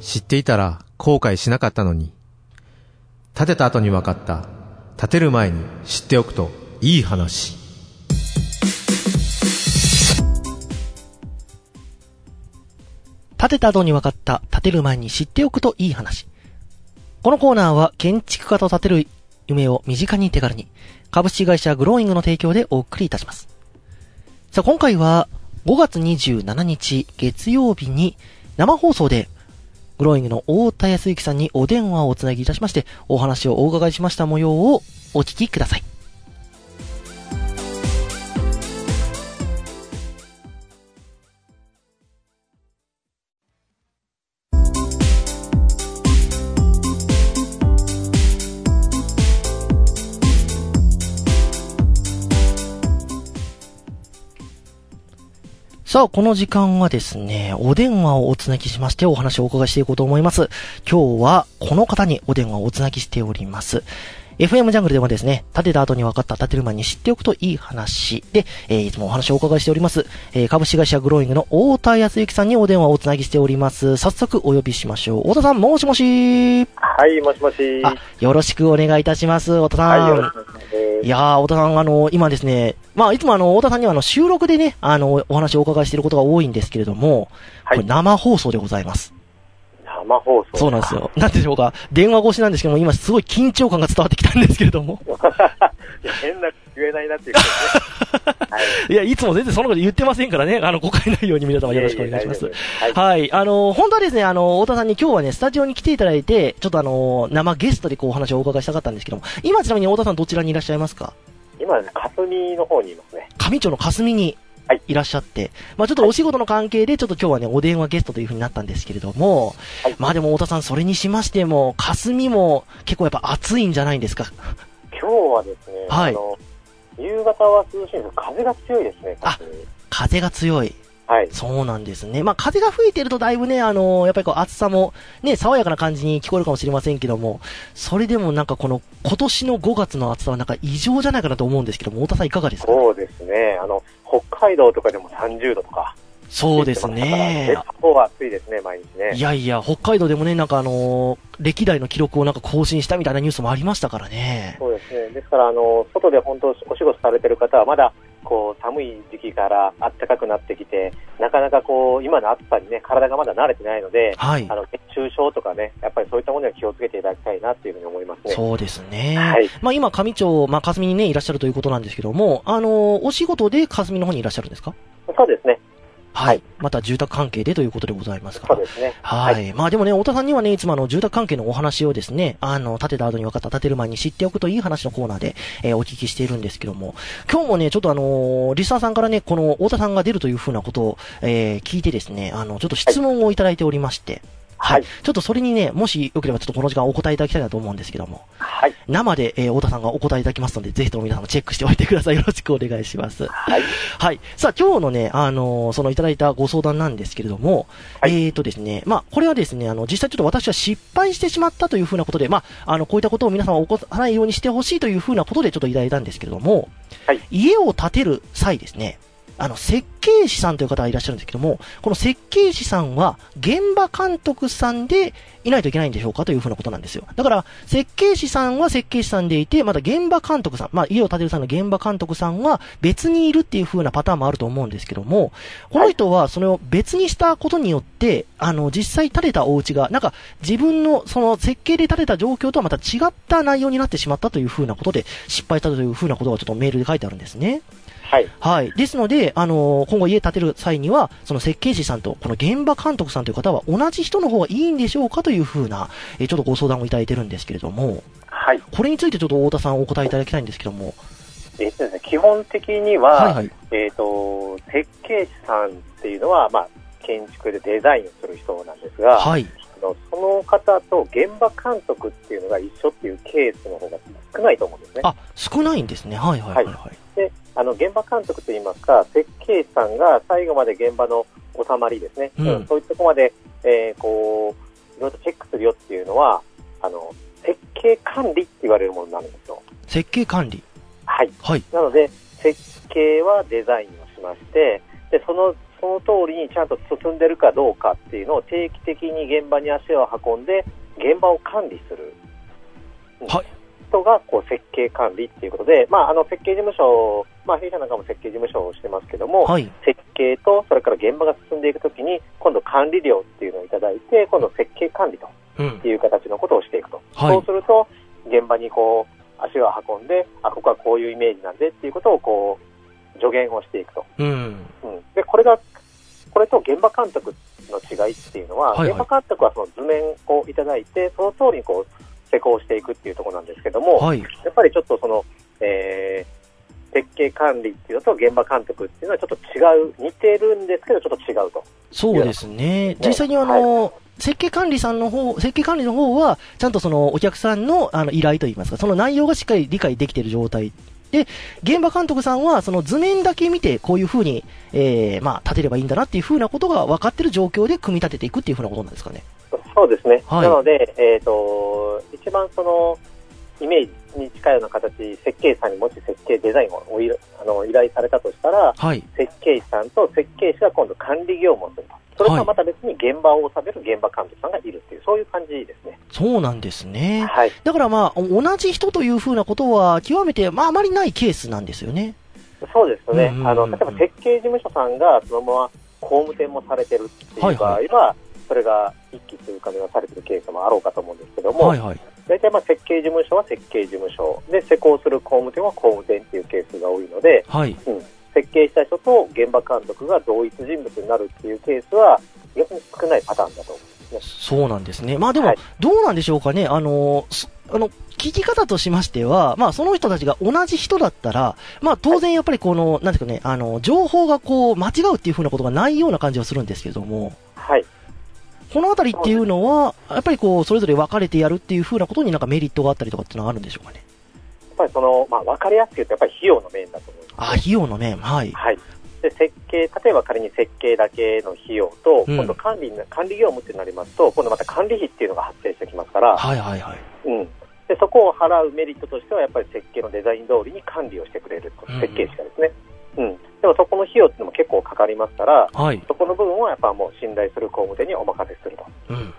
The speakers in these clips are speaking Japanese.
知っていたら後悔しなかったのに。建てた後に分かった。建てる前に知っておくといい話。建てた後に分かった、建てる前に知っておくといい話。このコーナーは建築家と建てる夢を身近に手軽に、株式会社グローイングの提供でお送りいたします。さあ、今回は5月27日月曜日に生放送でグローイングの大田康之さんにお電話をおつなぎいたしまして、お話をお伺いしました模様をお聞きください。さあ、この時間はですね、お電話をおつなぎしましてお話をお伺いしていこうと思います。今日はこの方にお電話をおつなぎしております。FM ジャングルでもですね、建てた後に分かった建てる前に知っておくといい話で、えーいつもお話をお伺いしております、えー株式会社グローイングの太田康之さんにお電話をおつなぎしております。早速お呼びしましょう。太田さん、もしもしはい、もしもし。あ、よろしくお願いいたします、太田さん。はい、よろしくお願いします。いやー、太田さん、あの、今ですね、まあ、いつもあの、太田さんにはあの、収録でね、あの、お話をお伺いしていることが多いんですけれども、はいこれ生放送でございます。生放送。そうなんですよ。なんでしょうか、電話越しなんですけども、今すごい緊張感が伝わってきたんですけれども。いや、変な言えないなっていうことね。はい。いや、いつも全然そのこと言ってませんからね、あの、誤解ないように皆様よろしくお願いします。いえいえ大丈夫ですはい。あの、本当はですね、あの、太田さんに今日はね、スタジオに来ていただいて、ちょっとあの、生ゲストでこうお話をお伺いしたかったんですけども、今ちなみに太田さんどちらにいらっしゃいますか？今ね、霞の方にいますね。上町の霞にはいいらっしゃって、まあちょっとお仕事の関係で、ちょっと今日はね、お電話ゲストという風になったんですけれども、はいまあでも太田さん、それにしましても、霞も結構やっぱ暑いんじゃないんですか？今日はですね、はいあの、夕方は涼しいんですけど、風が強いですね、あ霞風が強い。はい。そうなんですね。まあ風が吹いてるとだいぶね、あのやっぱりこう暑さもね、爽やかな感じに聞こえるかもしれませんけども、それでもなんかこの今年の5月の暑さはなんか異常じゃないかなと思うんですけども、太田さんいかがですか？そうですね、あの、北海道とかでも30度とか。そうですね。結構暑いですね、毎日ね。いやいや、北海道でもね、なんかあのー歴代の記録をなんか更新したみたいなニュースもありましたからね。そうですね。ですから、あの、外で本当お仕事されてる方は、まだ、こう、寒い時期から暖かくなってきて、なかなかこう、今の暑さにね、体がまだ慣れてないので、はいあ。の、熱中症とかね、やっぱりそういったものには気をつけていただきたいなっていうふうに思いますね。そうですね。はいまあ今、上町、まあ霞にね、いらっしゃるということなんですけども、あのーお仕事で霞の方にいらっしゃるんですか？そうですね。はい。また住宅関係でということでございますから。そうですね。はい。まあでもね、太田さんにはね、いつもあの、住宅関係のお話をですね、あの、建てた後に分かった、建てる前に知っておくといい話のコーナーで、えーお聞きしているんですけども、今日もね、ちょっとあのーリスナーさんからね、この太田さんが出るというふうなことを、えー聞いてですね、あの、ちょっと質問をいただいておりまして、はい。はいちょっとそれにね、もしよければちょっとこの時間お答えいただきたいなと思うんですけども、はい。生で、えー太田さんがお答えいただきますので、ぜひとも皆さんもチェックしておいてください。よろしくお願いします。はい。はい。さあ、今日のね、あのーそのいただいたご相談なんですけれども、はいえーとですね、まあ、これはですね、あの、実際ちょっと私は失敗してしまったというふうなことで、まあ、あの、こういったことを皆様起こさないようにしてほしいというふうなことでちょっといただいたんですけれども、はい家を建てる際ですね、あの、設計士さんという方がいらっしゃるんですけども、この設計士さんは現場監督さんでいないといけないんでしょうかというふうなことなんですよ。だから、設計士さんは設計士さんでいて、また現場監督さん、まあ、家を建てる際の現場監督さんは別にいるっていうふうなパターンもあると思うんですけども、この人はそれを別にしたことによって、あの、実際建てたお家が、なんか自分のその設計で建てた状況とはまた違った内容になってしまったというふうなことで失敗したというふうなことがちょっとメールで書いてあるんですね。はい。はい。ですので、あのー今後家建てる際には、その設計士さんと、この現場監督さんという方は同じ人の方がいいんでしょうかというふうな、えーちょっとご相談をいただいてるんですけれども、はい。これについてちょっと太田さんお答えいただきたいんですけども、えっとですね、基本的には、はいはい。えっ、と、設計士さんっていうのは、まあ、建築でデザインをする人なんですが、はい。あのその方と現場監督っていうのが一緒っていうケースの方が少ないと思うんですね。あ、少ないんですね。はいはいはいはい。で、あの、現場監督といいますか、設計士さんが最後まで現場の収まりですね、うんそういったところまで、えーこう、いろいろとチェックするよっていうのは、あの、設計管理って言われるものになるんですよ。設計管理？はい。はい。なので、設計はデザインをしまして、で、そのその通りにちゃんと進んでるかどうかっていうのを定期的に現場に足を運んで、現場を管理する。はい。人がこう設計管理っていうことで、まあ、あの設計事務所、まあ、弊社なんかも設計事務所をしてますけども、はい。設計とそれから現場が進んでいくときに、今度管理料っていうのをいただいて、今度設計管理とうん。いう形のことをしていくと。はいそうすると、現場にこう、足を運んで、あ、ここはこういうイメージなんでっていうことをこう、助言をしていくと。うん。うん。で、これが、これと現場監督の違いっていうのは、はいはい現場監督はその図面をいただいて、その通りにこう、施工していくっていうところなんですけども、はい。やっぱりちょっとその、えー、設計管理っていうのと現場監督っていうのはちょっと違う、似てるんですけど、ちょっと違うと。そうですね。実際にあの、設計管理さんの方、設計管理の方は、ちゃんとそのお客さんのあの依頼といいますか、その内容がしっかり理解できている状態。で、現場監督さんは、その図面だけ見て、こういう風に、えー、まあ、立てればいいんだなっていう風なことが分かってる状況で組み立てていくっていう風なことなんですかね。そうですね。はいなので、えっ、と、一番その、イメージに近いような形、設計士さんにもし設計デザインをおいあの依頼されたとしたら、はい。設計士さんと設計士が今度管理業務をすると。それとはまた別に現場を収める現場監督さんがいるっていう、そういう感じですね。そうなんですね。はい。だからまあ、同じ人という風なことは、極めて、まあ、あまりないケースなんですよね。そうですね。あの、例えば設計事務所さんがそのまま工務店もされてるっていう場合は、はいそれが一気通過がされてるケースもあろうかと思うんですけども、はいはい。大体まあ設計事務所は設計事務所で施工する工務店は工務店っていうケースが多いので、はい。設計した人と現場監督が同一人物になるっていうケースは逆に少ないパターンだと思うんですね。そうなんですね。まあでもはい、どうなんでしょうかね。あの、すあの、聞き方としましては、まあその人たちが同じ人だったら、まあ当然やっぱりこの、なんですかね、あの、情報がこう、間違うっていうふうなことがないような感じはするんですけれども、はい。このあたりっていうのは、やっぱりこう、それぞれ分かれてやるっていうふうなことになんかメリットがあったりとかっていうのはあるんでしょうかね？やっぱりその、まあ分かりやすく言うとやっぱり費用の面だと思います、あ、費用の面、はい。はい。で、設計、例えば仮に設計だけの費用と、うん今度管理な、管理業務ってなりますと、今度また管理費っていうのが発生してきますから、はいはいはい。うん。で、そこを払うメリットとしては、やっぱり設計のデザイン通りに管理をしてくれる設計士がかかりますから、はい。そこの部分はやっぱもう信頼する工務店にお任せすると。うん。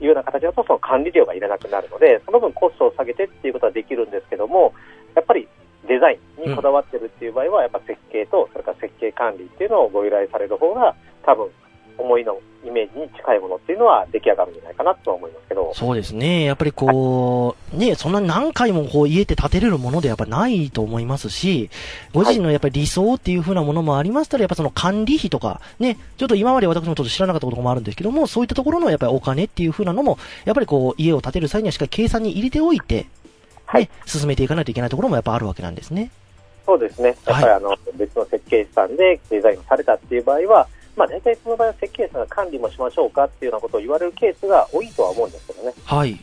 いうような形だと、その管理料がいらなくなるので、その分コストを下げてっていうことはできるんですけども、やっぱりデザインにこだわってるっていう場合は、やっぱ設計と、それから設計管理っていうのをご依頼される方が、多分、思いのイメージに近いものっていうのは出来上がるんじゃないかなとは思いますけど。そうですね。やっぱりこう、ね、そんな何回もこう家って建てれるものでやっぱないと思いますし、ご自身のやっぱり理想っていう風なものもありましたら、やっぱその管理費とか、ね、ちょっと今まで私もちょっと知らなかったこともあるんですけども、そういったところのやっぱりお金っていう風なのも、やっぱりこう家を建てる際にはしっかり計算に入れておいて、はいね、進めていかないといけないところもやっぱあるわけなんですね。そうですね。やっぱりあの、別の設計士さんでデザインをされたっていう場合は、まあ大体その場合は設計士さんが管理もしましょうかっていうようなことを言われるケースが多いとは思うんですけどね。はい。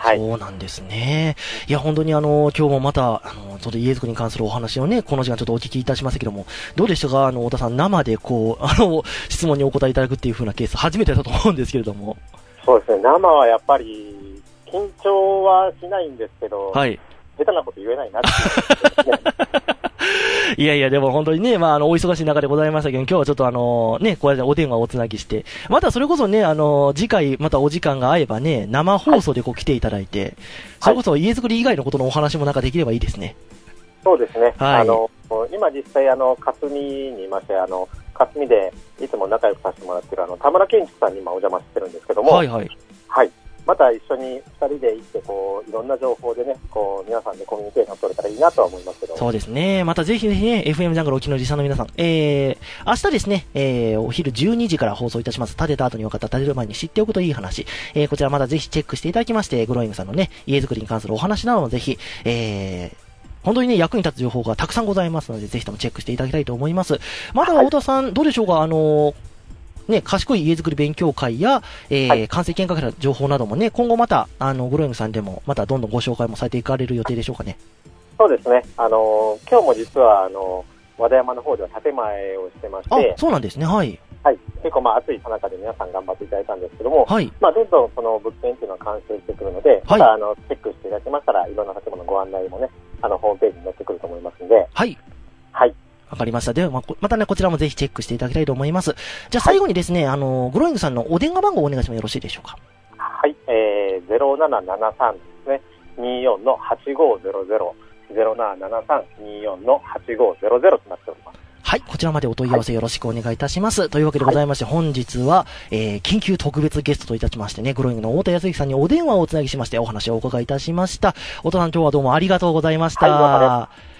はい。そうなんですね。いや、本当にあの、今日もまた、あの、ちょっと家づくりに関するお話をね、この時間ちょっとお聞きいたしましたけども、どうでしたか？あの、太田さん、生でこう、あの、質問にお答えいただくっていう風なケース、初めてだと思うんですけれども。そうですね。生はやっぱり、緊張はしないんですけど、はい。下手なこと言えないなっていう、ね。いやいや、でも本当にね、まあ、あの、お忙しい中でございましたけど、今日はちょっとあの、ね、こうやってお電話をおつなぎして、またそれこそね、あの、次回、またお時間が合えばね、生放送でこう来ていただいて、それこそ家づくり以外のことのお話もなんかできればいいですね。そうですね。はいあの、今実際あの、霞にいまして、あの、霞でいつも仲良くさせてもらってるあの、田村健一さんに今お邪魔してるんですけども、はいはい。はい。また一緒に二人で行って、こう、いろんな情報でね、こう、皆さんでコミュニケーション取れたらいいなとは思いますけど。そうですね。またぜひぜひね、FM ジャングル沖のリサの皆さん、えー、明日ですね、えー、お昼12時から放送いたします。立てた後に分かった立てる前に知っておくといい話。えー、こちらまたぜひチェックしていただきまして、グローイングさんのね、家づくりに関するお話などもぜひ、えー、本当にね、役に立つ情報がたくさんございますので、ぜひともチェックしていただきたいと思います。まだ、太田さん、どうでしょうか？あのーね、賢い家づくり勉強会や、えーはい完成見学の情報などもね、今後また、あの、グローイングさんでも、またどんどんご紹介もされていかれる予定でしょうかね。そうですね。あの、今日も実は、あの、和田山の方では建前をしてましあて、、そうなんですね。はい。はい。結構まあ暑いさなかで皆さん頑張っていただいたんですけども、はい。まあどんどんその物件っていうのは完成してくるので、はいまたあの、チェックしていただきましたら、いろんな建物のご案内もね、あの、ホームページに載ってくると思いますんで、はい。はい。わかりました。では、ままたね、こちらもぜひチェックしていただきたいと思います。じゃあ最後にですね、あの、グローイングさんのお電話番号をお願いしてもよろしいでしょうか？はい、えー、0773ですね、24の8500、0773-24の8500となっております。はい、こちらまでお問い合わせよろしくお願いいたします。というわけでございまして、本日は、えー、緊急特別ゲストといたしましてね、グローイングの太田康之さんにお電話をおつなぎしまして、お話をお伺いいたしました。太田さん、今日はどうもありがとうございました。はい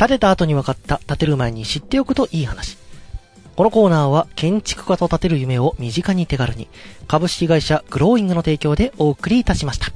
建てた後に分かった建てる前に知っておくといい話。このコーナーは建築家と建てる夢を身近に手軽に株式会社グローイングの提供でお送りいたしました。